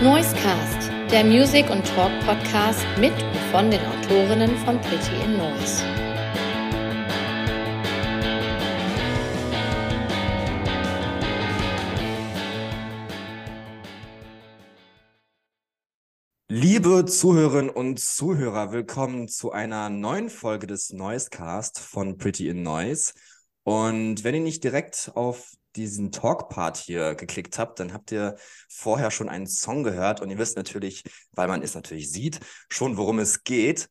Noisecast, der Music- und Talk-Podcast mit und von den Autorinnen von Pretty in Noise. Liebe Zuhörerinnen und Zuhörer, willkommen zu einer neuen Folge des Noisecast von Pretty in Noise. Und wenn ihr nicht direkt auf diesen Talk-Part hier geklickt habt, dann habt ihr vorher schon einen Song gehört und ihr wisst natürlich, weil man es natürlich sieht, schon worum es geht.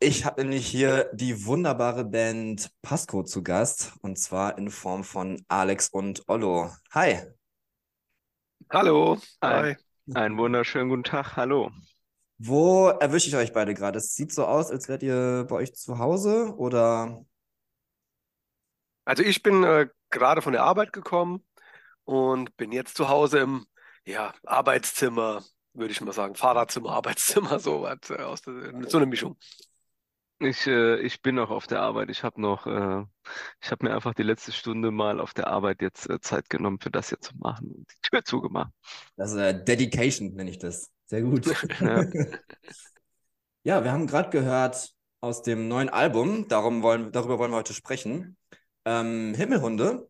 Ich habe nämlich hier die wunderbare Band Pasco zu Gast und zwar in Form von Alex und Ollo. Hi. Hallo. Hi. Einen wunderschönen guten Tag. Hallo. Wo erwische ich euch beide gerade? Es sieht so aus, als wärt ihr bei euch zu Hause oder? Also ich bin äh, gerade von der Arbeit gekommen und bin jetzt zu Hause im ja, Arbeitszimmer, würde ich mal sagen, Fahrerzimmer, Arbeitszimmer, so was, äh, aus der, so eine Mischung. Ich, äh, ich bin noch auf der Arbeit. Ich habe noch, äh, ich habe mir einfach die letzte Stunde mal auf der Arbeit jetzt äh, Zeit genommen, für das hier zu machen und die Tür zugemacht. Das ist äh, Dedication, nenne ich das. Sehr gut. Ja, ja wir haben gerade gehört aus dem neuen Album, darum wollen, darüber wollen wir heute sprechen. Ähm, Himmelhunde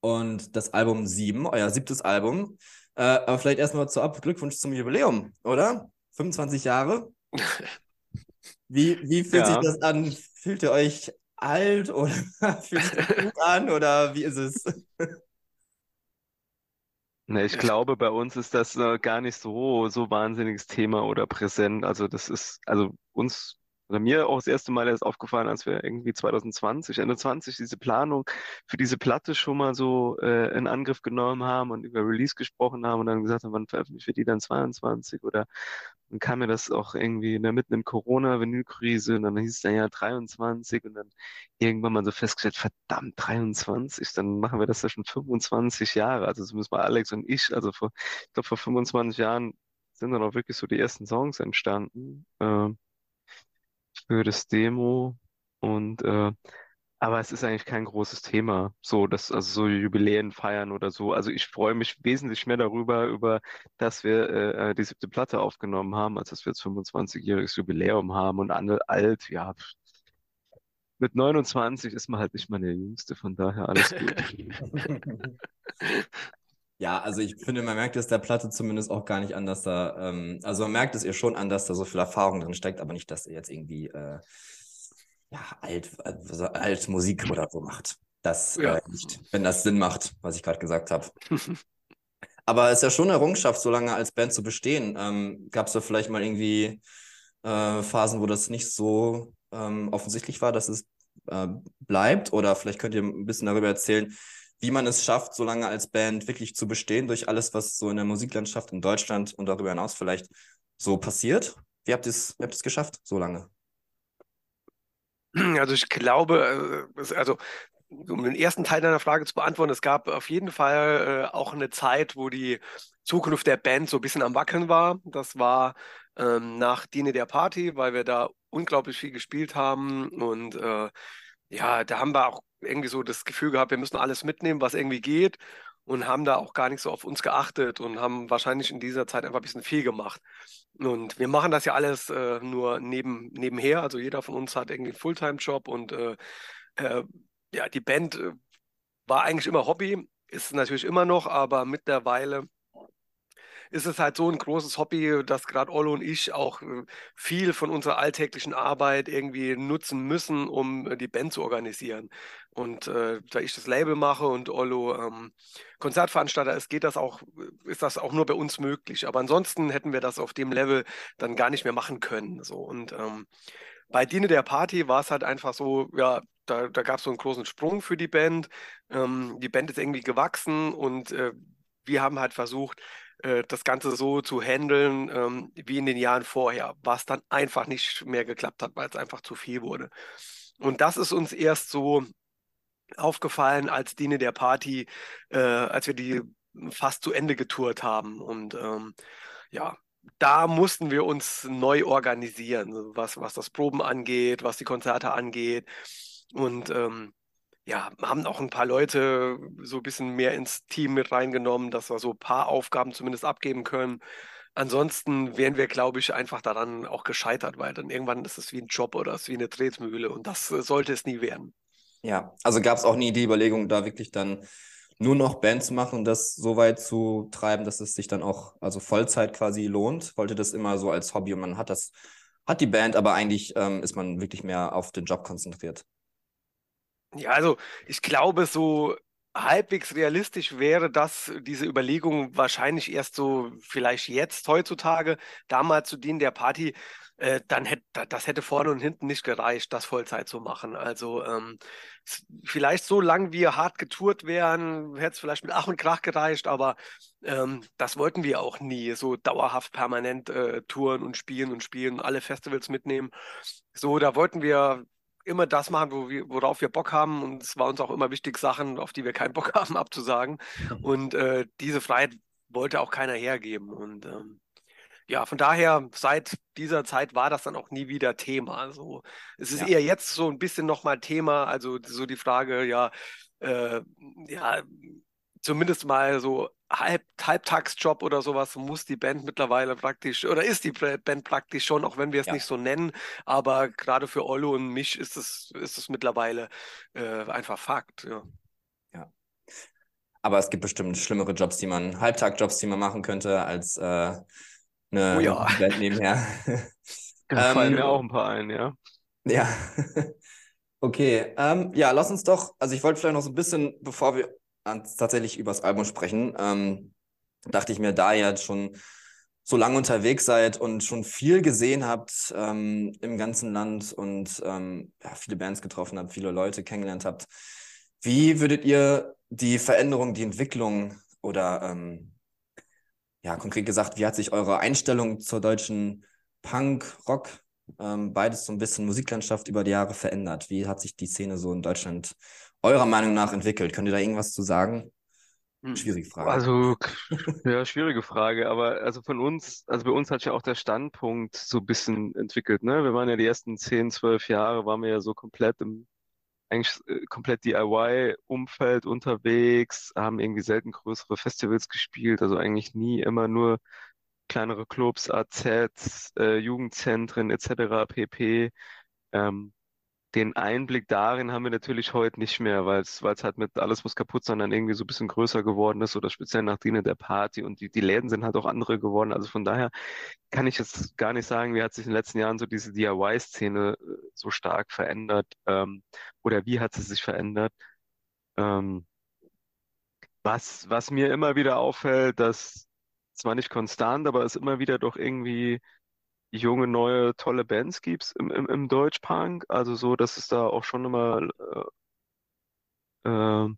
und das Album 7, euer siebtes Album. Äh, aber vielleicht erstmal ab Glückwunsch zum Jubiläum, oder? 25 Jahre. Wie, wie fühlt ja. sich das an? Fühlt ihr euch alt oder fühlt sich das gut an oder wie ist es? Ne, ich glaube, bei uns ist das äh, gar nicht so, so wahnsinniges Thema oder präsent. Also das ist, also uns oder mir auch das erste Mal erst aufgefallen, als wir irgendwie 2020, Ende 20 diese Planung für diese Platte schon mal so äh, in Angriff genommen haben und über Release gesprochen haben und dann gesagt haben, wann veröffentlichen wir die dann 22 oder dann kam mir das auch irgendwie in der mitten in Corona-Vinylkrise und dann hieß es dann ja 23 und dann irgendwann mal so festgestellt, verdammt, 23, dann machen wir das ja schon 25 Jahre. Also zumindest mal Alex und ich, also vor, ich glaube vor 25 Jahren sind dann auch wirklich so die ersten Songs entstanden. Äh, für das Demo und äh, aber es ist eigentlich kein großes Thema, so dass also so Jubiläen feiern oder so. Also ich freue mich wesentlich mehr darüber, über dass wir äh, äh die siebte Platte aufgenommen haben, als dass wir jetzt 25-jähriges Jubiläum haben und alle alt, ja. Mit 29 ist man halt nicht mal der Jüngste, von daher alles gut. Ja, also ich finde, man merkt es der Platte zumindest auch gar nicht an, dass da, ähm, also man merkt es ihr schon an, dass da so viel Erfahrung drin steckt, aber nicht, dass ihr jetzt irgendwie äh, ja, alt, also alt Musik oder so macht. Das ja. äh, nicht, wenn das Sinn macht, was ich gerade gesagt habe. aber es ist ja schon eine Errungenschaft, so lange als Band zu bestehen. Ähm, Gab es da vielleicht mal irgendwie äh, Phasen, wo das nicht so ähm, offensichtlich war, dass es äh, bleibt? Oder vielleicht könnt ihr ein bisschen darüber erzählen, wie man es schafft, so lange als Band wirklich zu bestehen durch alles, was so in der Musiklandschaft in Deutschland und darüber hinaus vielleicht so passiert. Wie habt ihr es, geschafft, so lange? Also ich glaube, äh, also um den ersten Teil deiner Frage zu beantworten, es gab auf jeden Fall äh, auch eine Zeit, wo die Zukunft der Band so ein bisschen am Wackeln war. Das war ähm, nach Diene der Party, weil wir da unglaublich viel gespielt haben und äh, ja, da haben wir auch irgendwie so das Gefühl gehabt, wir müssen alles mitnehmen, was irgendwie geht und haben da auch gar nicht so auf uns geachtet und haben wahrscheinlich in dieser Zeit einfach ein bisschen viel gemacht. Und wir machen das ja alles äh, nur neben, nebenher. Also jeder von uns hat irgendwie einen Fulltime-Job und äh, äh, ja, die Band äh, war eigentlich immer Hobby, ist natürlich immer noch, aber mittlerweile ist es halt so ein großes Hobby, dass gerade Ollo und ich auch äh, viel von unserer alltäglichen Arbeit irgendwie nutzen müssen, um äh, die Band zu organisieren. Und äh, da ich das Label mache und Ollo ähm, Konzertveranstalter ist, geht das auch, ist das auch nur bei uns möglich. Aber ansonsten hätten wir das auf dem Level dann gar nicht mehr machen können. So und ähm, bei Diene der Party war es halt einfach so, ja, da, da gab es so einen großen Sprung für die Band. Ähm, die Band ist irgendwie gewachsen und äh, wir haben halt versucht, äh, das Ganze so zu handeln ähm, wie in den Jahren vorher, was dann einfach nicht mehr geklappt hat, weil es einfach zu viel wurde. Und das ist uns erst so aufgefallen als Diene der Party, äh, als wir die fast zu Ende getourt haben. Und ähm, ja, da mussten wir uns neu organisieren, was, was das Proben angeht, was die Konzerte angeht. Und ähm, ja, haben auch ein paar Leute so ein bisschen mehr ins Team mit reingenommen, dass wir so ein paar Aufgaben zumindest abgeben können. Ansonsten wären wir, glaube ich, einfach daran auch gescheitert, weil dann irgendwann ist es wie ein Job oder es ist wie eine Tretmühle und das äh, sollte es nie werden. Ja, also gab es auch nie die Überlegung, da wirklich dann nur noch Band zu machen und das so weit zu treiben, dass es sich dann auch, also Vollzeit quasi lohnt. Wollte das immer so als Hobby und man hat das, hat die Band, aber eigentlich ähm, ist man wirklich mehr auf den Job konzentriert. Ja, also ich glaube, so halbwegs realistisch wäre das, diese Überlegung wahrscheinlich erst so vielleicht jetzt heutzutage, damals zu Beginn der Party, äh, dann hätte das hätte vorne und hinten nicht gereicht, das Vollzeit zu machen. Also ähm, vielleicht so lang wir hart getourt wären, hätte es vielleicht mit Ach und Krach gereicht, aber ähm, das wollten wir auch nie, so dauerhaft permanent äh, touren und spielen und spielen, alle Festivals mitnehmen. So, da wollten wir immer das machen, wo wir, worauf wir Bock haben. Und es war uns auch immer wichtig, Sachen, auf die wir keinen Bock haben, abzusagen. Und äh, diese Freiheit wollte auch keiner hergeben. Und ähm, ja, von daher, seit dieser Zeit war das dann auch nie wieder Thema. Also es ist ja. eher jetzt so ein bisschen nochmal Thema, also so die Frage, ja, äh, ja, zumindest mal so Halb, Halbtagsjob oder sowas muss die Band mittlerweile praktisch, oder ist die Band praktisch schon, auch wenn wir es ja. nicht so nennen, aber gerade für Ollo und mich ist es, ist es mittlerweile äh, einfach Fakt. Ja. ja. Aber es gibt bestimmt schlimmere Jobs, die man, Halbtagjobs, die man machen könnte, als äh, eine oh ja. Band nebenher. Da fallen mir ähm, auch ein paar ein, ja. Ja. okay. Ähm, ja, lass uns doch, also ich wollte vielleicht noch so ein bisschen, bevor wir tatsächlich über das Album sprechen, ähm, dachte ich mir, da ihr jetzt schon so lange unterwegs seid und schon viel gesehen habt ähm, im ganzen Land und ähm, ja, viele Bands getroffen habt, viele Leute kennengelernt habt, wie würdet ihr die Veränderung, die Entwicklung oder ähm, ja, konkret gesagt, wie hat sich eure Einstellung zur deutschen Punk, Rock, ähm, beides so ein bisschen Musiklandschaft über die Jahre verändert? Wie hat sich die Szene so in Deutschland eurer Meinung nach entwickelt? Könnt ihr da irgendwas zu sagen? Hm. Schwierige Frage. Also, ja, schwierige Frage, aber also von uns, also bei uns hat sich ja auch der Standpunkt so ein bisschen entwickelt, ne? Wir waren ja die ersten 10, 12 Jahre, waren wir ja so komplett im, eigentlich äh, komplett DIY-Umfeld unterwegs, haben irgendwie selten größere Festivals gespielt, also eigentlich nie immer nur kleinere Clubs, AZs, äh, Jugendzentren etc. pp. Ähm, den Einblick darin haben wir natürlich heute nicht mehr, weil es halt mit alles muss kaputt sein dann irgendwie so ein bisschen größer geworden ist oder speziell nach Diene der Party und die, die Läden sind halt auch andere geworden. Also von daher kann ich jetzt gar nicht sagen, wie hat sich in den letzten Jahren so diese DIY-Szene äh, so stark verändert ähm, oder wie hat sie sich verändert. Ähm, was, was mir immer wieder auffällt, dass zwar nicht konstant, aber es immer wieder doch irgendwie junge, neue, tolle Bands gibt im, im, im Deutschpunk. Also so, dass es da auch schon immer äh, äh,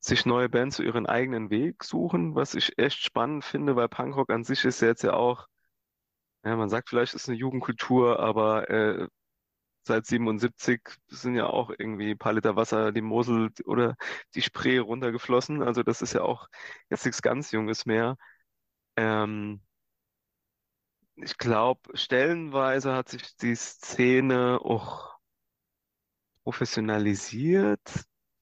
sich neue Bands zu ihren eigenen Weg suchen, was ich echt spannend finde, weil Punkrock an sich ist jetzt ja auch, ja, man sagt vielleicht, ist eine Jugendkultur, aber äh, seit 77 sind ja auch irgendwie ein paar Liter Wasser die Mosel oder die Spree runtergeflossen. Also das ist ja auch jetzt nichts ganz Junges mehr. Ähm, ich glaube, stellenweise hat sich die Szene auch professionalisiert,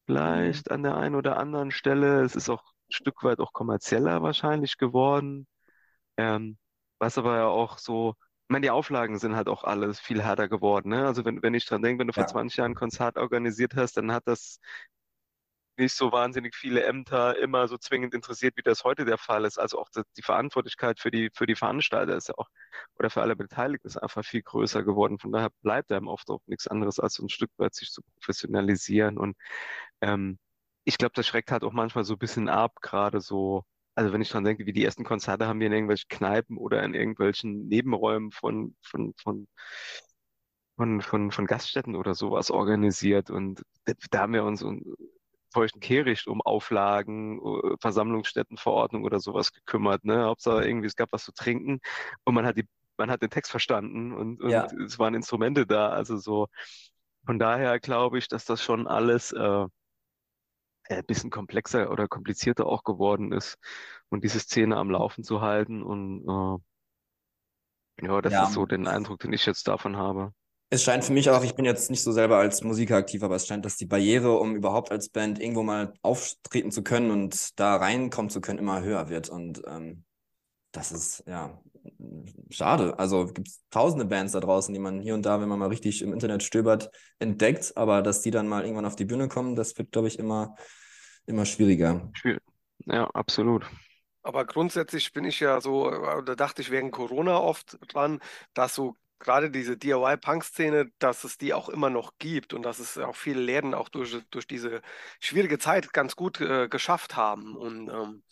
vielleicht an der einen oder anderen Stelle. Es ist auch ein Stück weit auch kommerzieller wahrscheinlich geworden. Ähm, was aber ja auch so, ich meine, die Auflagen sind halt auch alles viel härter geworden. Ne? Also wenn, wenn ich dran denke, wenn du vor Ja. 20 Jahren ein Konzert organisiert hast, dann hat das nicht so wahnsinnig viele Ämter immer so zwingend interessiert, wie das heute der Fall ist. Also auch die Verantwortlichkeit für die, für die Veranstalter ist ja auch, oder für alle Beteiligten ist einfach viel größer geworden. Von daher bleibt einem oft auch nichts anderes, als so ein Stück weit sich zu professionalisieren. Und ähm, ich glaube, das schreckt halt auch manchmal so ein bisschen ab, gerade so, also wenn ich dran denke, wie die ersten Konzerte haben wir in irgendwelchen Kneipen oder in irgendwelchen Nebenräumen von, von, von von, von, von Gaststätten oder sowas organisiert und da haben wir uns feuchten Kehricht um Auflagen, äh, Versammlungsstättenverordnung oder sowas gekümmert. Ne? Hauptsache irgendwie, es gab was zu trinken und man hat die, man hat den Text verstanden und, und Ja. es waren Instrumente da. Also so, von daher glaube ich, dass das schon alles äh, ein bisschen komplexer oder komplizierter auch geworden ist und diese Szene am Laufen zu halten. Und äh, ja, das Ja. ist so den Eindruck, den ich jetzt davon habe. Es scheint für mich auch, ich bin jetzt nicht so selber als Musiker aktiv, aber es scheint, dass die Barriere, um überhaupt als Band irgendwo mal auftreten zu können und da reinkommen zu können, immer höher wird. Und ähm, das ist ja schade. Also gibt es tausende Bands da draußen, die man hier und da, wenn man mal richtig im Internet stöbert, entdeckt, aber dass die dann mal irgendwann auf die Bühne kommen, das wird, glaube ich, immer, immer schwieriger. Ja, absolut. Aber grundsätzlich bin ich ja so, äh, da dachte ich wegen Corona oft dran, dass so gerade diese DIY-Punk-Szene, dass es die auch immer noch gibt und dass es auch viele Läden auch durch, durch diese schwierige Zeit ganz gut äh, geschafft haben. Und ähm,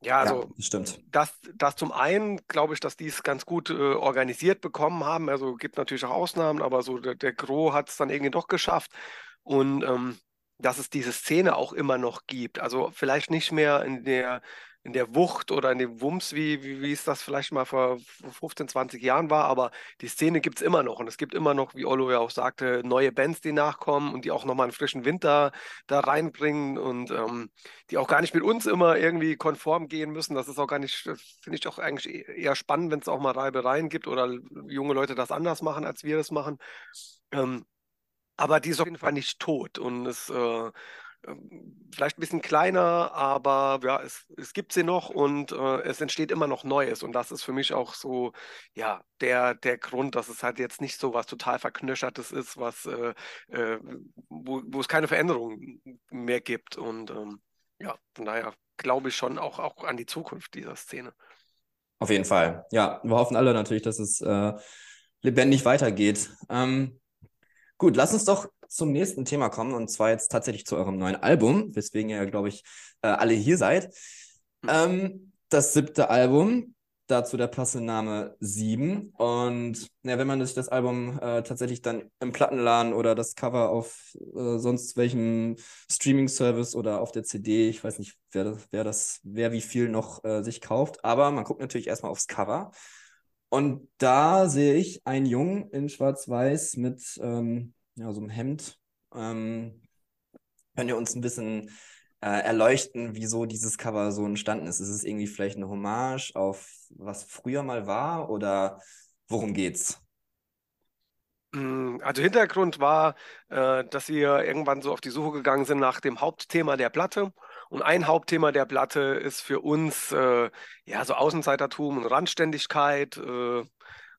ja, also ja, das stimmt. Das, das zum einen glaube ich, dass die es ganz gut äh, organisiert bekommen haben. Also gibt natürlich auch Ausnahmen, aber so der, der Gros hat es dann irgendwie doch geschafft. Und ähm, dass es diese Szene auch immer noch gibt. Also vielleicht nicht mehr in der in der Wucht oder in dem Wumms, wie, wie, wie es das vielleicht mal vor 15, 20 Jahren war, aber die Szene gibt es immer noch und es gibt immer noch, wie Olo ja auch sagte, neue Bands, die nachkommen und die auch nochmal einen frischen Winter da reinbringen und ähm, die auch gar nicht mit uns immer irgendwie konform gehen müssen. Das ist auch gar nicht, finde ich auch eigentlich e-, eher spannend, wenn es auch mal Reibereien gibt oder junge Leute das anders machen, als wir das machen. Ähm, aber die ist auf jeden Fall nicht tot und es äh, vielleicht ein bisschen kleiner, aber ja, es, es gibt sie noch und äh, es entsteht immer noch Neues. Und das ist für mich auch so, ja, der, der Grund, dass es halt jetzt nicht so was total Verknöchertes ist, was, äh, äh, wo, wo es keine Veränderung mehr gibt. Und ähm, ja, von daher glaube ich schon auch, auch an die Zukunft dieser Szene. Auf jeden Fall. Ja, wir hoffen alle natürlich, dass es äh, lebendig weitergeht. Ähm, gut, lass uns doch zum nächsten Thema kommen und zwar jetzt tatsächlich zu eurem neuen Album, weswegen ihr, glaube ich, äh, alle hier seid. Hm. Ähm, das siebte Album, dazu der passende Name 7. Und ja, wenn man sich das Album äh, tatsächlich dann im Plattenladen oder das Cover auf äh, sonst welchem Streaming-Service oder auf der CD, ich weiß nicht, wer das, wer, das, wer wie viel noch äh, sich kauft, aber man guckt natürlich erstmal aufs Cover. Und da sehe ich einen Jungen in Schwarz-Weiß mit ähm, ja, so einem Hemd. Ähm, könnt ihr uns ein bisschen äh, erleuchten, wieso dieses Cover so entstanden ist? Ist es irgendwie vielleicht eine Hommage auf was früher mal war oder worum geht's? Mm, also Hintergrund war, äh, dass wir irgendwann so auf die Suche gegangen sind nach dem Hauptthema der Platte. Und ein Hauptthema der Platte ist für uns äh, ja so Außenseitertum und Randständigkeit. Äh,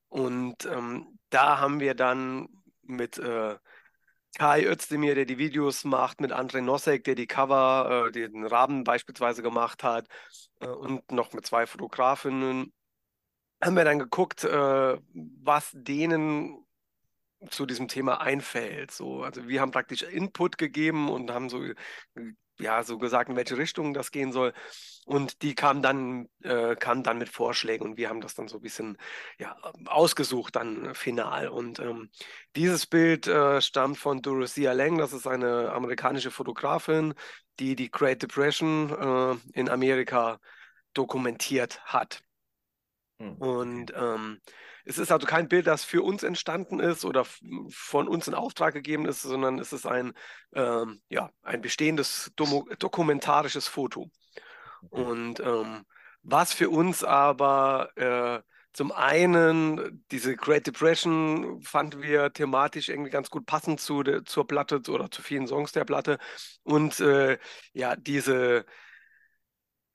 und ähm, da haben wir dann mit äh, Kai Özdemir, der die Videos macht, mit André Nosek, der die Cover, äh, den Rahmen beispielsweise gemacht hat, äh, und noch mit zwei Fotografinnen, haben wir dann geguckt, äh, was denen zu diesem Thema einfällt. So, also wir haben praktisch Input gegeben und haben so ja, so gesagt, in welche Richtung das gehen soll. Und die kamen dann, äh, kamen dann mit Vorschlägen und wir haben das dann so ein bisschen ja, ausgesucht, dann final. Und ähm, dieses Bild äh, stammt von Dorothea Lang, das ist eine amerikanische Fotografin, die die Great Depression äh, in Amerika dokumentiert hat. Hm, und ähm, es ist also kein Bild, das für uns entstanden ist oder von uns in Auftrag gegeben ist, sondern es ist ein, ähm, ja, ein bestehendes dokumentarisches Foto. Und ähm, was für uns aber äh, zum einen diese Great Depression fanden wir thematisch irgendwie ganz gut passend zu de, zur Platte oder zu vielen Songs der Platte und äh, ja diese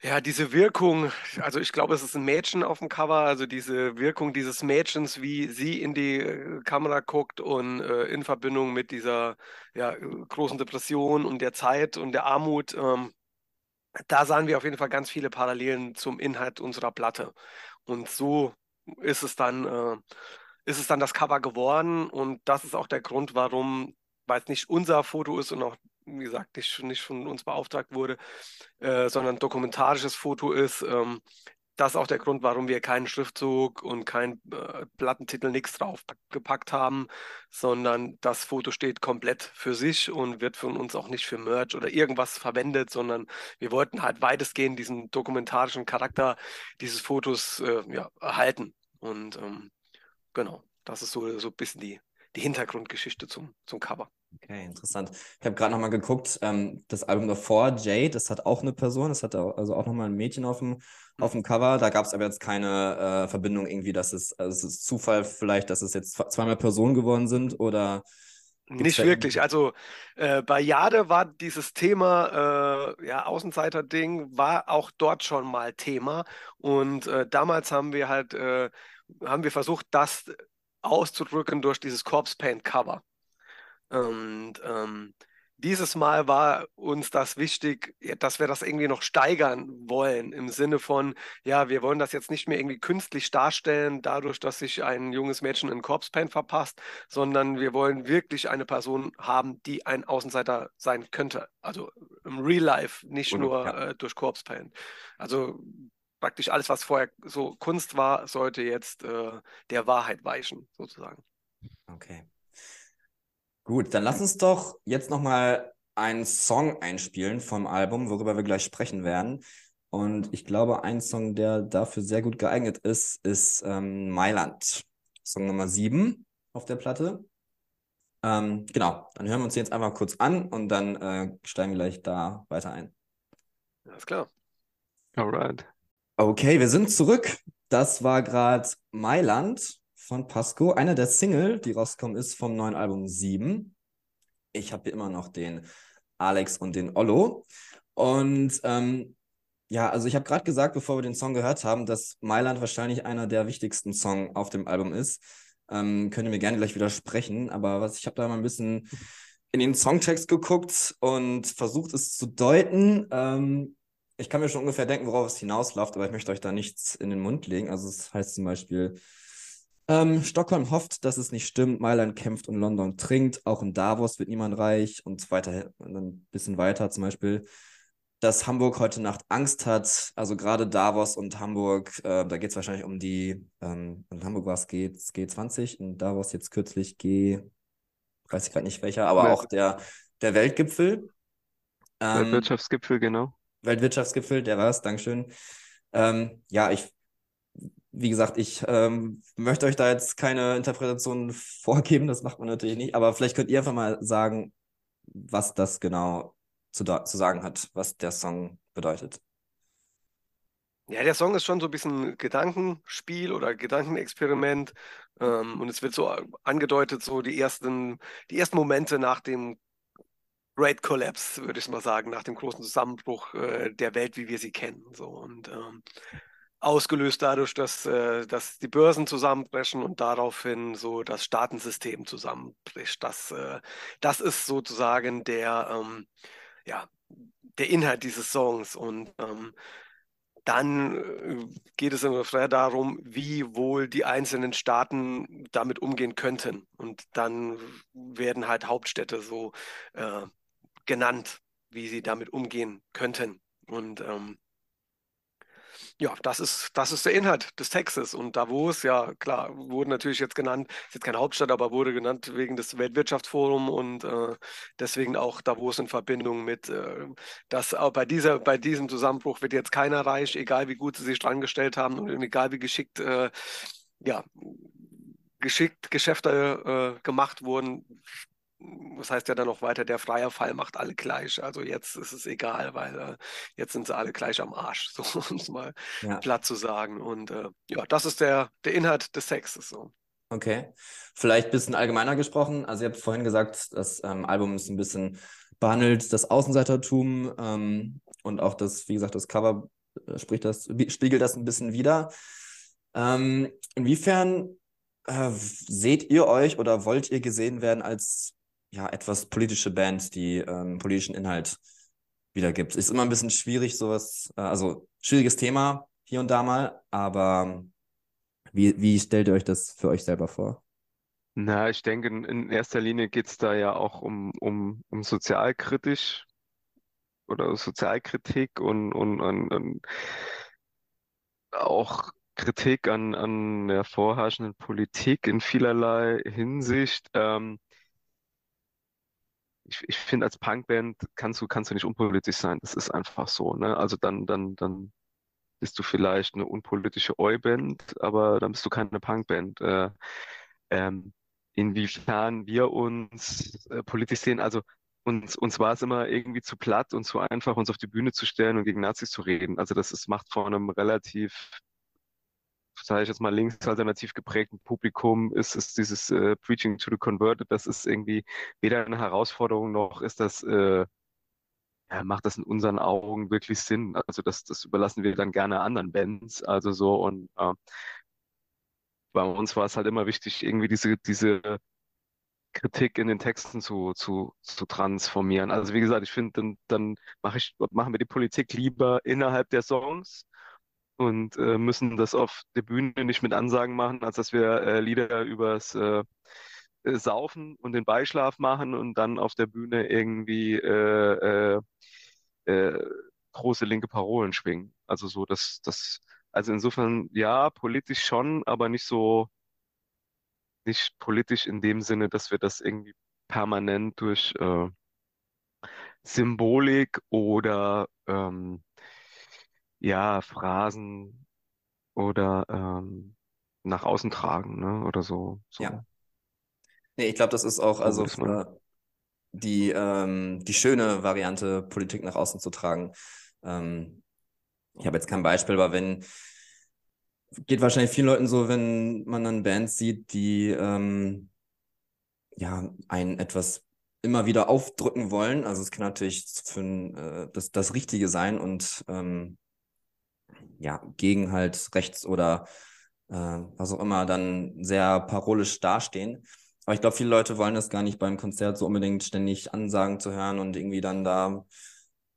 ja, diese Wirkung, also ich glaube, es ist ein Mädchen auf dem Cover, also diese Wirkung dieses Mädchens, wie sie in die äh, Kamera guckt und äh, in Verbindung mit dieser ja, großen Depression und der Zeit und der Armut, ähm, da sahen wir auf jeden Fall ganz viele Parallelen zum Inhalt unserer Platte. Und so ist es dann, äh, ist es dann das Cover geworden und das ist auch der Grund, warum, weil es nicht unser Foto ist und auch wie gesagt, nicht, nicht von uns beauftragt wurde, äh, sondern dokumentarisches Foto ist. Ähm, das ist auch der Grund, warum wir keinen Schriftzug und keinen äh, Plattentitel, nichts drauf gepackt haben, sondern das Foto steht komplett für sich und wird von uns auch nicht für Merch oder irgendwas verwendet, sondern wir wollten halt weitestgehend diesen dokumentarischen Charakter dieses Fotos äh, ja, erhalten. Und ähm, genau, das ist so, so ein bisschen die, die Hintergrundgeschichte zum, zum Cover. Okay, interessant. Ich habe gerade nochmal geguckt, ähm, das Album davor, Jade, das hat auch eine Person, das hat also auch nochmal ein Mädchen auf dem, auf dem Cover. Da gab es aber jetzt keine äh, Verbindung irgendwie, dass es, also es ist Zufall vielleicht, dass es jetzt zweimal Personen geworden sind oder nicht wirklich. Also äh, bei Jade war dieses Thema, äh, ja, Außenseiter-Ding, war auch dort schon mal Thema. Und äh, damals haben wir halt, äh, haben wir versucht, das auszudrücken durch dieses Corpse Paint Cover. Und ähm, dieses Mal war uns das wichtig, dass wir das irgendwie noch steigern wollen, im Sinne von, ja, wir wollen das jetzt nicht mehr irgendwie künstlich darstellen, dadurch, dass sich ein junges Mädchen in Corpse verpasst, sondern wir wollen wirklich eine Person haben, die ein Außenseiter sein könnte. Also im Real Life, nicht Und, nur ja. äh, durch Corpse Also praktisch alles, was vorher so Kunst war, sollte jetzt äh, der Wahrheit weichen, sozusagen. Okay. Gut, dann lass uns doch jetzt nochmal einen Song einspielen vom Album, worüber wir gleich sprechen werden. Und ich glaube, ein Song, der dafür sehr gut geeignet ist, ist ähm, Mailand. Song Nummer 7 auf der Platte. Ähm, genau, dann hören wir uns jetzt einfach kurz an und dann äh, steigen wir gleich da weiter ein. Alles klar. Alright. Okay, wir sind zurück. Das war gerade Mailand von Pasco. Eine der Single, die rausgekommen ist vom neuen Album 7. Ich habe hier immer noch den Alex und den Ollo. Und ähm, ja, also ich habe gerade gesagt, bevor wir den Song gehört haben, dass Mailand wahrscheinlich einer der wichtigsten Songs auf dem Album ist. Ähm, könnt ihr mir gerne gleich widersprechen, aber was ich habe da mal ein bisschen in den Songtext geguckt und versucht es zu deuten. Ähm, ich kann mir schon ungefähr denken, worauf es hinausläuft, aber ich möchte euch da nichts in den Mund legen. Also es heißt zum Beispiel, ähm, Stockholm hofft, dass es nicht stimmt. Mailand kämpft und London trinkt. Auch in Davos wird niemand reich. Und weiter, ein bisschen weiter zum Beispiel, dass Hamburg heute Nacht Angst hat. Also gerade Davos und Hamburg, äh, da geht es wahrscheinlich um die, ähm, in Hamburg war es G, G20, in Davos jetzt kürzlich G, weiß ich gerade nicht welcher, aber ja. auch der, der Weltgipfel. Ähm, Weltwirtschaftsgipfel, genau. Weltwirtschaftsgipfel, der war es, Dankeschön. Ähm, ja, ich wie gesagt, ich ähm, möchte euch da jetzt keine Interpretation vorgeben, das macht man natürlich nicht, aber vielleicht könnt ihr einfach mal sagen, was das genau zu, zu sagen hat, was der Song bedeutet. Ja, der Song ist schon so ein bisschen Gedankenspiel oder Gedankenexperiment. Ähm, und es wird so angedeutet, so die ersten, die ersten Momente nach dem Great Collapse, würde ich mal sagen, nach dem großen Zusammenbruch äh, der Welt, wie wir sie kennen. So. Und ähm, ausgelöst dadurch, dass, äh, dass die Börsen zusammenbrechen und daraufhin so das Staatensystem zusammenbricht. Das, äh, das ist sozusagen der, ähm, ja, der Inhalt dieses Songs. Und ähm, dann äh, geht es im Refrain darum, wie wohl die einzelnen Staaten damit umgehen könnten. Und dann werden halt Hauptstädte so äh, genannt, wie sie damit umgehen könnten. Und ähm, ja, das ist, das ist der Inhalt des Textes. Und Davos, ja klar, wurde natürlich jetzt genannt, ist jetzt keine Hauptstadt, aber wurde genannt wegen des Weltwirtschaftsforums und äh, deswegen auch Davos in Verbindung mit, äh, dass auch bei, dieser, bei diesem Zusammenbruch wird jetzt keiner reich, egal wie gut sie sich dran gestellt haben und egal wie geschickt, äh, ja, geschickt Geschäfte äh, gemacht wurden, das heißt ja dann noch weiter, der freie Fall macht alle gleich. Also jetzt ist es egal, weil äh, jetzt sind sie alle gleich am Arsch, so um es mal ja. platt zu sagen. Und äh, ja, das ist der, der Inhalt des Textes. So. Okay. Vielleicht ein bisschen allgemeiner gesprochen. Also ihr habt vorhin gesagt, das ähm, Album ist ein bisschen behandelt das Außenseitertum ähm, und auch das, wie gesagt, das Cover äh, spricht das, spiegelt das ein bisschen wider. Ähm, inwiefern äh, seht ihr euch oder wollt ihr gesehen werden als ja, etwas politische Band, die ähm, politischen Inhalt wiedergibt. Ist immer ein bisschen schwierig, sowas, äh, also schwieriges Thema hier und da mal, aber wie, wie stellt ihr euch das für euch selber vor? Na, ich denke, in erster Linie geht es da ja auch um, um, um sozialkritisch oder Sozialkritik und, und, und, und auch Kritik an, an der vorherrschenden Politik in vielerlei Hinsicht. Ähm, ich, ich finde, als Punkband kannst du, kannst du nicht unpolitisch sein. Das ist einfach so. Ne? Also dann, dann, dann bist du vielleicht eine unpolitische Oi-Band, aber dann bist du keine Punkband. Äh, ähm, inwiefern wir uns äh, politisch sehen. Also uns, uns war es immer irgendwie zu platt und zu einfach, uns auf die Bühne zu stellen und gegen Nazis zu reden. Also das ist, macht vor einem relativ, sage ich jetzt mal, linksalternativ geprägten Publikum, ist, ist dieses äh, Preaching to the Converted, das ist irgendwie weder eine Herausforderung noch ist das, äh, ja, macht das in unseren Augen wirklich Sinn. Also das, das überlassen wir dann gerne anderen Bands. Also so und äh, bei uns war es halt immer wichtig, irgendwie diese, diese Kritik in den Texten zu, zu, zu transformieren. Also wie gesagt, ich finde, dann, dann mache ich, machen wir die Politik lieber innerhalb der Songs und äh, müssen das auf der Bühne nicht mit Ansagen machen, als dass wir äh, Lieder übers äh, äh Saufen und den Beischlaf machen und dann auf der Bühne irgendwie äh, äh, große linke Parolen schwingen. Also so, dass das, also insofern ja, politisch schon, aber nicht so nicht politisch in dem Sinne, dass wir das irgendwie permanent durch Symbolik oder ähm, ja, Phrasen oder ähm, nach außen tragen, ne? Oder so. so. Ja. Nee, ich glaube, das ist auch also man... die, ähm, die schöne Variante, Politik nach außen zu tragen. Ähm, ich habe jetzt kein Beispiel, aber wenn geht wahrscheinlich vielen Leuten so, wenn man dann Bands sieht, die ähm, ja einen etwas immer wieder aufdrücken wollen. Also es kann natürlich für äh, das, das Richtige sein und ähm, ja, gegen halt rechts oder äh, was auch immer dann sehr parolisch dastehen. Aber ich glaube, viele Leute wollen das gar nicht beim Konzert so unbedingt ständig Ansagen zu hören und irgendwie dann da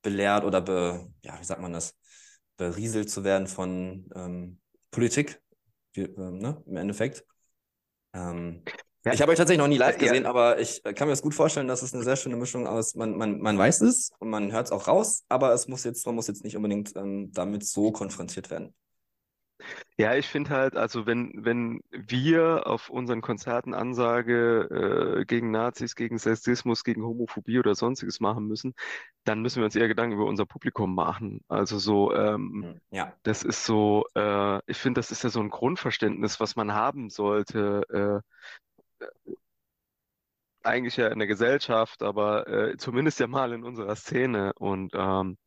belehrt oder be, ja, wie sagt man das, berieselt zu werden von ähm, Politik, wie, ähm, ne, im Endeffekt. Ähm, ja. Ich habe euch tatsächlich noch nie live gesehen, ja. aber ich äh, kann mir das gut vorstellen, dass es eine sehr schöne Mischung aus, man, man, man weiß es und man hört es auch raus, aber es muss jetzt, man muss jetzt nicht unbedingt ähm, damit so konfrontiert werden. Ja, ich finde halt, also wenn, wenn wir auf unseren Konzerten Ansage äh, gegen Nazis, gegen Sexismus, gegen Homophobie oder sonstiges machen müssen, dann müssen wir uns eher Gedanken über unser Publikum machen. Also so, ähm, hm, ja. das ist so, äh, ich finde, das ist ja so ein Grundverständnis, was man haben sollte. Äh, eigentlich ja in der Gesellschaft, aber äh, zumindest ja mal in unserer Szene. Und ähm,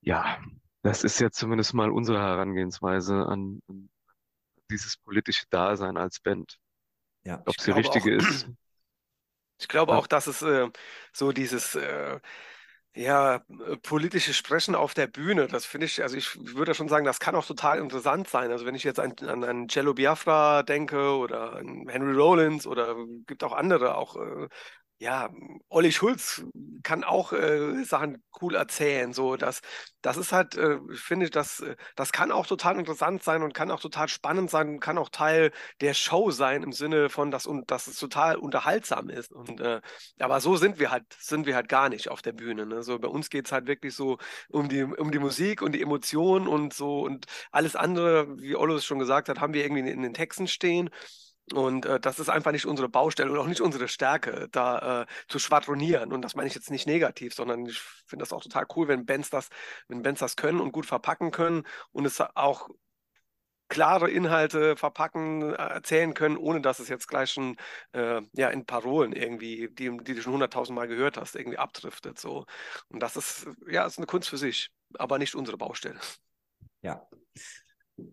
ja, das ist ja zumindest mal unsere Herangehensweise an, an dieses politische Dasein als Band. Ja, Ob es die richtige auch, ist. Ich glaube ja. auch, dass es äh, so dieses äh, ja, politische Sprechen auf der Bühne, das finde ich, also ich würde schon sagen, das kann auch total interessant sein. Also wenn ich jetzt an, an, an Cello Biafra denke oder an Henry Rollins oder gibt auch andere, auch äh, ja, Olli Schulz kann auch äh, Sachen cool erzählen. So, dass das ist halt, äh, ich finde, das, äh, das kann auch total interessant sein und kann auch total spannend sein und kann auch Teil der Show sein im Sinne von, dass, und, dass es total unterhaltsam ist. Und äh, aber so sind wir halt, sind wir halt gar nicht auf der Bühne. Ne? So, bei uns geht es halt wirklich so um die, um die Musik und die Emotionen und so und alles andere, wie Ollo es schon gesagt hat, haben wir irgendwie in, in den Texten stehen. Und äh, das ist einfach nicht unsere Baustelle und auch nicht unsere Stärke, da äh, zu schwadronieren. Und das meine ich jetzt nicht negativ, sondern ich finde das auch total cool, wenn Bands das, wenn Bands das können und gut verpacken können und es auch klare Inhalte verpacken, äh, erzählen können, ohne dass es jetzt gleich schon äh, ja, in Parolen irgendwie, die, die du schon hunderttausendmal gehört hast, irgendwie abdriftet. So. Und das ist, ja, ist eine Kunst für sich, aber nicht unsere Baustelle. Ja.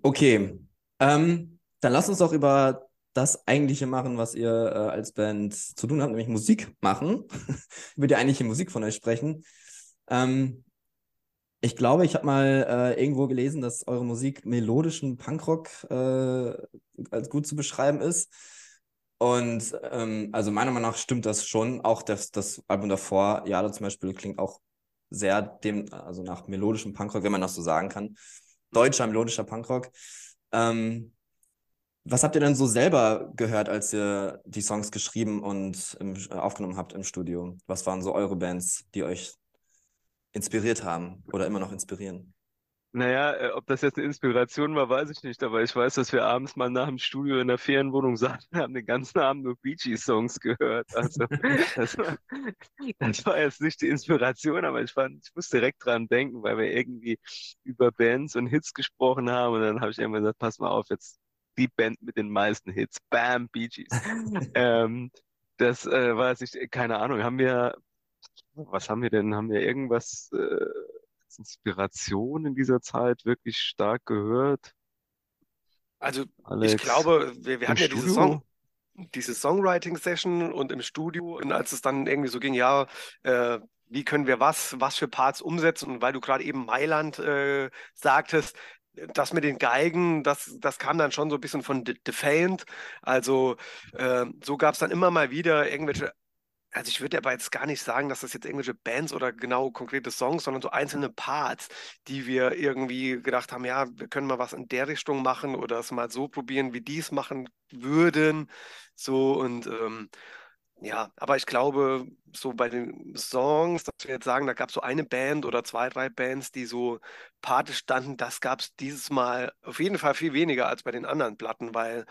Okay. Ähm, dann lass uns doch über das eigentliche machen, was ihr äh, als Band zu tun habt, nämlich Musik machen. Über die eigentliche Musik von euch sprechen. Ähm, ich glaube, ich habe mal äh, irgendwo gelesen, dass eure Musik melodischen Punkrock äh, als gut zu beschreiben ist. Und ähm, also meiner Meinung nach stimmt das schon. Auch das, das Album davor, Jada zum Beispiel, klingt auch sehr dem, also nach melodischem Punkrock, wenn man das so sagen kann. Deutscher melodischer Punkrock. Ähm, was habt ihr denn so selber gehört, als ihr die Songs geschrieben und im, äh, aufgenommen habt im Studio? Was waren so eure Bands, die euch inspiriert haben oder immer noch inspirieren? Naja, äh, ob das jetzt eine Inspiration war, weiß ich nicht, aber ich weiß, dass wir abends mal nach dem Studio in der Ferienwohnung saßen und haben den ganzen Abend nur Gees Songs gehört. Also das war, das war jetzt nicht die Inspiration, aber ich, fand, ich muss direkt dran denken, weil wir irgendwie über Bands und Hits gesprochen haben und dann habe ich irgendwann gesagt, pass mal auf, jetzt die Band mit den meisten Hits. Bam, Bee Gees. ähm, das äh, weiß ich, keine Ahnung. Haben wir, was haben wir denn? Haben wir irgendwas äh, als Inspiration in dieser Zeit wirklich stark gehört? Also Alex, ich glaube, wir, wir hatten ja diese? Song, diese Songwriting-Session und im Studio, und als es dann irgendwie so ging, ja, äh, wie können wir was, was für Parts umsetzen? Und weil du gerade eben Mailand äh, sagtest, das mit den Geigen, das, das kam dann schon so ein bisschen von De- Defiant. Also äh, so gab es dann immer mal wieder irgendwelche, also ich würde aber jetzt gar nicht sagen, dass das jetzt irgendwelche Bands oder genau konkrete Songs, sondern so einzelne Parts, die wir irgendwie gedacht haben, ja, wir können mal was in der Richtung machen oder es mal so probieren, wie die es machen würden. So und ähm, ja, aber ich glaube, so bei den Songs, dass wir jetzt sagen, da gab es so eine Band oder zwei, drei Bands, die so Pate standen, das gab es dieses Mal auf jeden Fall viel weniger als bei den anderen Platten, weil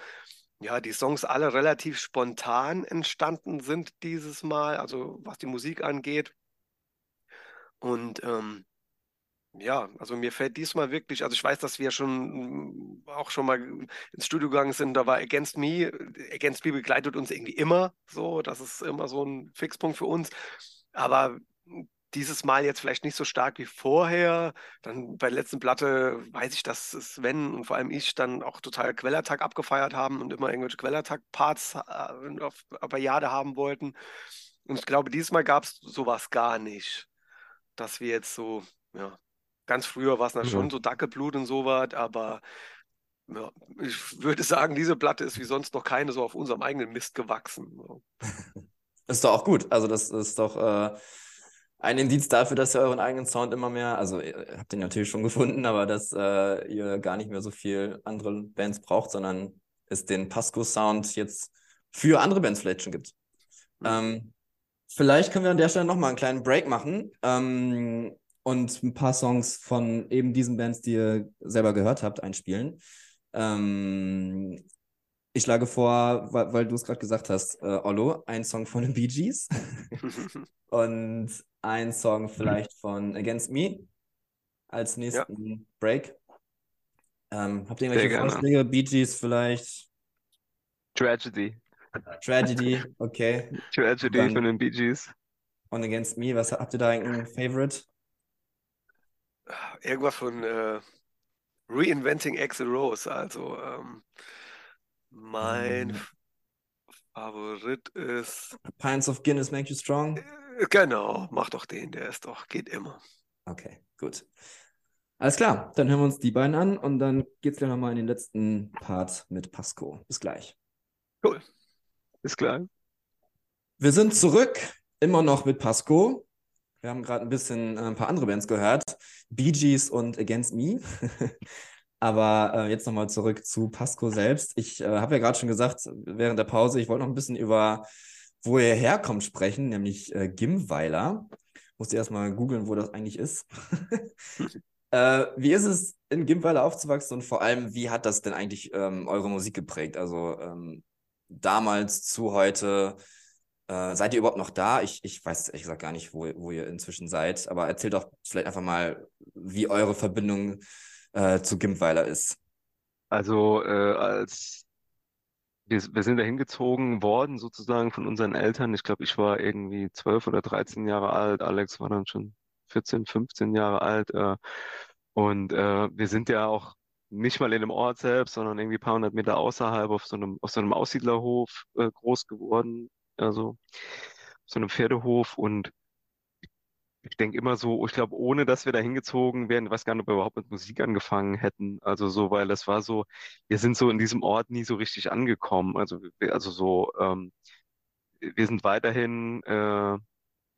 ja, die Songs alle relativ spontan entstanden sind dieses Mal, also was die Musik angeht. Und ähm, ja, also mir fällt diesmal wirklich, also ich weiß, dass wir schon mm, auch schon mal ins Studio gegangen sind, da war Against Me. Against Me begleitet uns irgendwie immer so, das ist immer so ein Fixpunkt für uns. Aber dieses Mal jetzt vielleicht nicht so stark wie vorher. Dann bei der letzten Platte weiß ich, dass Sven und vor allem ich dann auch total Quellertag abgefeiert haben und immer irgendwelche Quellertag-Parts äh, auf, auf Jade haben wollten. Und ich glaube, dieses Mal gab es sowas gar nicht, dass wir jetzt so, ja, ganz früher war es na Ja. schon so Dackelblut und sowas, aber ja, ich würde sagen, diese Platte ist wie sonst noch keine so auf unserem eigenen Mist gewachsen. Ist doch auch gut. Also, das ist doch äh, ein Indiz dafür, dass ihr euren eigenen Sound immer mehr, also ihr habt den natürlich schon gefunden, aber dass äh, ihr gar nicht mehr so viel andere Bands braucht, sondern es den Pasco-Sound jetzt für andere Bands vielleicht schon gibt. Ähm, vielleicht können wir an der Stelle nochmal einen kleinen Break machen ähm, und ein paar Songs von eben diesen Bands, die ihr selber gehört habt, einspielen. Ähm, ich schlage vor, weil, weil du es gerade gesagt hast, äh, Ollo, ein Song von den Bee Gees und ein Song vielleicht von Against Me als nächsten Break. Ähm, habt ihr irgendwelche. Vorschläge? Bee Gees vielleicht? Tragedy. Tragedy, okay. Tragedy Dann- von den Bee Gees. Und Against Me, was habt ihr da irgendein Favorite? Irgendwas von äh, Reinventing Axl Rose. Also ähm, mein Mhm. Favorit ist, Pints of Guinness Make You Strong? äh, genau, mach doch den, der ist doch, geht immer. Okay, gut. Alles klar, dann hören wir uns die beiden an und dann geht's gleich nochmal in den letzten Part mit Pasco. Bis gleich. Ist klar. Wir sind zurück, immer noch mit Pasco. Wir haben gerade ein bisschen äh, ein paar andere Bands gehört, Bee Gees und Against Me. Aber äh, jetzt nochmal zurück zu Pasco selbst. Ich äh, habe ja gerade schon gesagt, während der Pause, ich wollte noch ein bisschen über, wo ihr herkommt, sprechen, nämlich äh, Gimbweiler. Musste erstmal googeln, wo das eigentlich ist. äh, wie ist es, in Gimbweiler aufzuwachsen und vor allem, wie hat das denn eigentlich ähm, eure Musik geprägt? Also ähm, damals zu heute. Äh, seid ihr überhaupt noch da? Ich, ich weiß ehrlich gesagt gar nicht, wo, wo ihr inzwischen seid, aber erzählt doch vielleicht einfach mal, wie eure Verbindung äh, zu Gimpweiler ist. Also äh, als wir, wir sind da hingezogen worden sozusagen von unseren Eltern. Ich glaube, ich war irgendwie 12 oder 13 Jahre alt. Alex war dann schon 14, 15 Jahre alt. Äh, und äh, wir sind ja auch nicht mal in dem Ort selbst, sondern irgendwie ein paar hundert Meter außerhalb auf so einem, auf so einem Aussiedlerhof äh, groß geworden. Also so einem Pferdehof und ich denke immer so, ich glaube, ohne dass wir da hingezogen wären, ich weiß gar nicht, ob wir überhaupt mit Musik angefangen hätten. Also so, weil das war so, wir sind so in diesem Ort nie so richtig angekommen. Also, also so, ähm, wir sind weiterhin äh,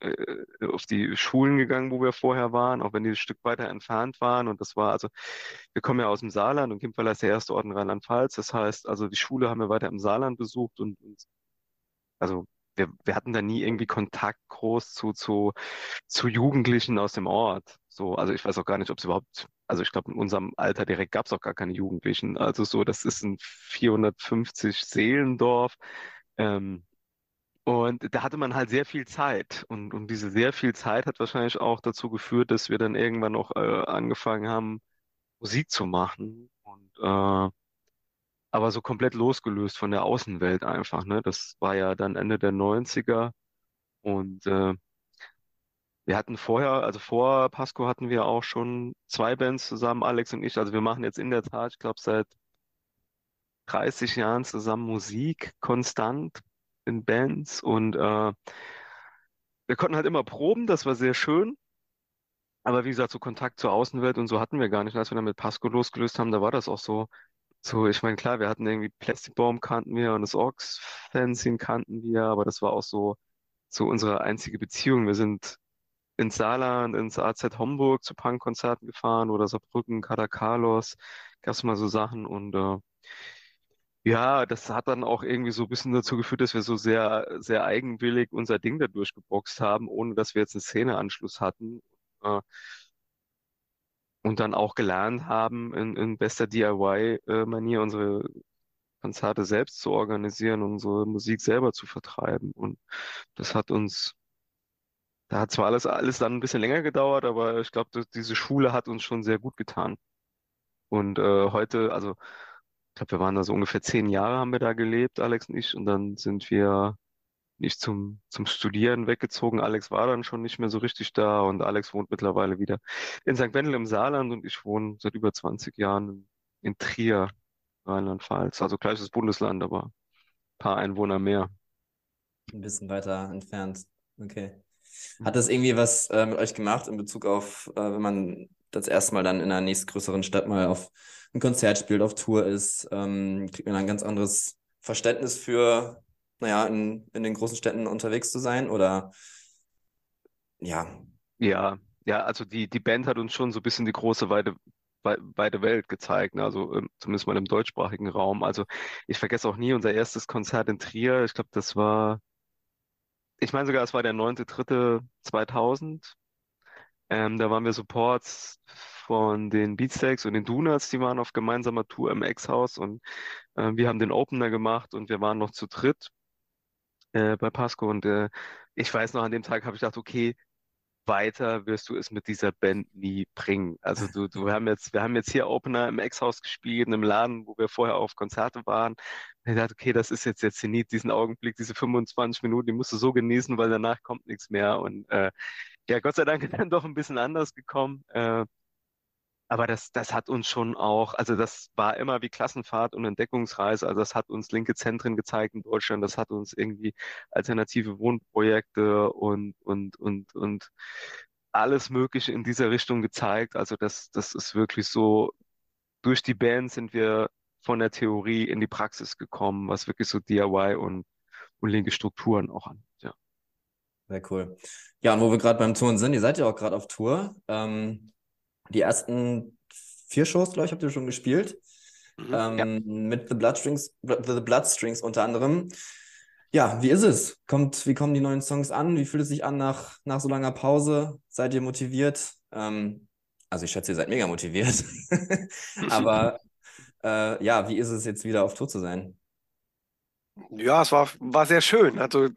äh, auf die Schulen gegangen, wo wir vorher waren, auch wenn die ein Stück weiter entfernt waren. Und das war, also, wir kommen ja aus dem Saarland und Kimpweiler ist der erste Ort in Rheinland-Pfalz. Das heißt, also die Schule haben wir weiter im Saarland besucht und, und also wir, wir hatten da nie irgendwie Kontakt groß zu, zu, zu Jugendlichen aus dem Ort. So, also ich weiß auch gar nicht, ob es überhaupt, also ich glaube, in unserem Alter direkt gab es auch gar keine Jugendlichen. Also so, das ist ein 450 Seelendorf. Ähm, und da hatte man halt sehr viel Zeit. Und, und diese sehr viel Zeit hat wahrscheinlich auch dazu geführt, dass wir dann irgendwann noch äh, angefangen haben, Musik zu machen. Und äh, aber so komplett losgelöst von der Außenwelt einfach, ne? Das war ja dann Ende der 90er und äh, wir hatten vorher, also vor Pasco hatten wir auch schon zwei Bands zusammen, Alex und ich. Also wir machen jetzt in der Tat, ich glaube, seit 30 Jahren zusammen Musik, konstant in Bands und äh, wir konnten halt immer proben, das war sehr schön. Aber wie gesagt, so Kontakt zur Außenwelt und so hatten wir gar nicht. Als wir dann mit Pasco losgelöst haben, da war das auch so, so, ich meine, klar, wir hatten irgendwie Plastic Bomb kannten wir und das Orks Fanzine kannten wir, aber das war auch so, so unsere einzige Beziehung. Wir sind ins Saarland, ins AZ Homburg zu Punkkonzerten gefahren oder Saarbrücken, Kader Carlos, gab's mal so Sachen und äh, ja, das hat dann auch irgendwie so ein bisschen dazu geführt, dass wir so sehr, sehr eigenwillig unser Ding da durchgeboxt haben, ohne dass wir jetzt einen Szeneanschluss hatten. Äh, und dann auch gelernt haben, in, in bester DIY-Manier unsere Konzerte selbst zu organisieren, unsere Musik selber zu vertreiben. Und das hat uns, da hat zwar alles, alles dann ein bisschen länger gedauert, aber ich glaube, diese Schule hat uns schon sehr gut getan. Und äh, heute, also ich glaube, wir waren da so ungefähr zehn Jahre haben wir da gelebt, Alex und ich, und dann sind wir nicht zum, zum Studieren weggezogen. Alex war dann schon nicht mehr so richtig da und Alex wohnt mittlerweile wieder in St. Wendel im Saarland und ich wohne seit über 20 Jahren in Trier, Rheinland-Pfalz. Also gleiches Bundesland, aber ein paar Einwohner mehr. Ein bisschen weiter entfernt. Okay. Hat das irgendwie was äh, mit euch gemacht in Bezug auf, äh, wenn man das erste Mal dann in einer nächstgrößeren Stadt mal auf ein Konzert spielt, auf Tour ist, ähm, kriegt man ein ganz anderes Verständnis für, naja, in, in den großen Städten unterwegs zu sein oder ja. Ja, ja, also die, die Band hat uns schon so ein bisschen die große weite, weite Welt gezeigt, ne? also ähm, zumindest mal im deutschsprachigen Raum. Also ich vergesse auch nie unser erstes Konzert in Trier. Ich glaube, das war, ich meine sogar, es war der 9.3.2000. Ähm, da waren wir Supports von den Beatsteaks und den Donuts, die waren auf gemeinsamer Tour im Ex-Haus und äh, wir haben den Opener gemacht und wir waren noch zu dritt äh, bei Pasco und äh, ich weiß noch, an dem Tag habe ich gedacht, okay, weiter wirst du es mit dieser Band nie bringen. Also du, du, wir haben jetzt, wir haben jetzt hier Opener im Ex-Haus gespielt, in einem Laden, wo wir vorher auf Konzerte waren. Und ich dachte, okay, das ist jetzt der Zenit, diesen Augenblick, diese 25 Minuten, die musst du so genießen, weil danach kommt nichts mehr. Und äh, ja, Gott sei Dank dann doch ein bisschen anders gekommen. Äh, aber das, das hat uns schon auch, also das war immer wie Klassenfahrt und Entdeckungsreise. Also das hat uns linke Zentren gezeigt in Deutschland. Das hat uns irgendwie alternative Wohnprojekte und, und, und, und alles Mögliche in dieser Richtung gezeigt. Also das, das ist wirklich so, durch die Band sind wir von der Theorie in die Praxis gekommen, was wirklich so DIY und, und linke Strukturen auch an. Ja. Sehr cool. Ja, und wo wir gerade beim Touren sind, ihr seid ja auch gerade auf Tour. Ähm, die ersten vier Shows, glaube ich, habt ihr schon gespielt. Mhm, ähm, ja. Mit The Bloodstrings, The Bloodstrings unter anderem. Ja, wie ist es? Kommt, wie kommen die neuen Songs an? Wie fühlt es sich an nach, nach so langer Pause? Seid ihr motiviert? Ähm, also ich schätze, ihr seid mega motiviert. Aber äh, ja, wie ist es jetzt wieder auf Tour zu sein? Ja, es war, war sehr schön. Also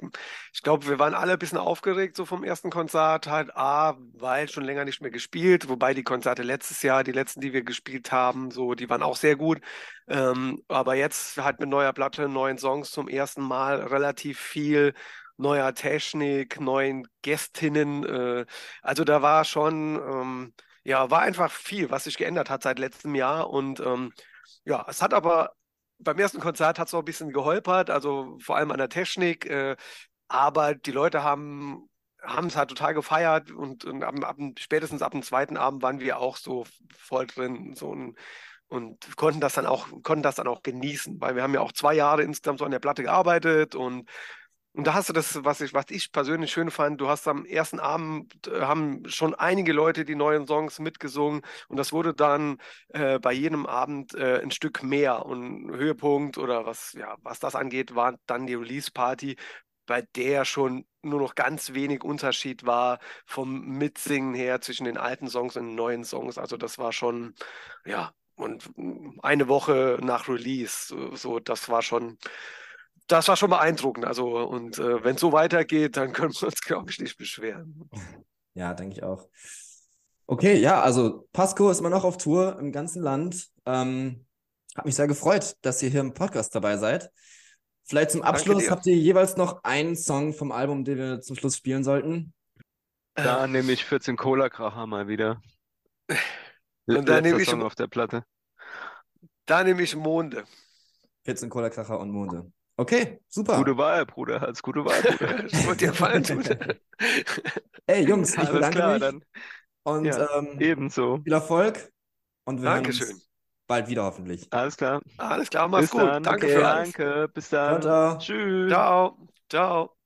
ich glaube, wir waren alle ein bisschen aufgeregt so vom ersten Konzert. Halt A, weil schon länger nicht mehr gespielt, wobei die Konzerte letztes Jahr, die letzten, die wir gespielt haben, so, die waren auch sehr gut. Ähm, aber jetzt halt mit neuer Platte, neuen Songs zum ersten Mal relativ viel neuer Technik, neuen Gästinnen. Äh, also da war schon, ähm, ja, war einfach viel, was sich geändert hat seit letztem Jahr. Und ähm, ja, es hat aber beim ersten Konzert hat es noch ein bisschen geholpert, also vor allem an der Technik, äh, aber die Leute haben haben es halt total gefeiert und, und ab, ab, spätestens ab dem zweiten Abend waren wir auch so voll drin so ein, und konnten das dann auch konnten das dann auch genießen, weil wir haben ja auch zwei Jahre insgesamt so an der Platte gearbeitet und und da hast du das, was ich, was ich persönlich schön fand, du hast am ersten Abend, äh, haben schon einige Leute die neuen Songs mitgesungen und das wurde dann äh, bei jedem Abend äh, ein Stück mehr und Höhepunkt oder was, ja, was das angeht, war dann die Release-Party, bei der schon nur noch ganz wenig Unterschied war vom Mitsingen her zwischen den alten Songs und den neuen Songs. Also das war schon, ja, und eine Woche nach Release, so, so das war schon das war schon beeindruckend. Also, und äh, wenn es so weitergeht, dann können wir uns, glaube ich, nicht beschweren. Ja, denke ich auch. Okay, ja, also Pasco ist immer noch auf Tour im ganzen Land. Ähm, Hat mich sehr gefreut, dass ihr hier im Podcast dabei seid. Vielleicht zum Abschluss habt ihr jeweils noch einen Song vom Album, den wir zum Schluss spielen sollten. Da nehme ich 14 Cola-Kracher mal wieder. Und da nehme ich- Song auf der Platte. Da nehme ich Monde. 14 Cola Kracher und Monde. Okay, super. Gute Wahl, Bruder. Als gute Wahl, Bruder. Das wird dir gefallen tun. Ey, Jungs, ich Alles bedanke klar, mich dann und Ja, ähm, ebenso. viel Erfolg und wir hören Dankeschön. uns bald wieder hoffentlich. Alles klar. Alles klar, mach's Bis gut. dann. Danke Okay, für alles. Danke. Bis Ciao, dann. ciao. Tschüss. Ciao. Ciao.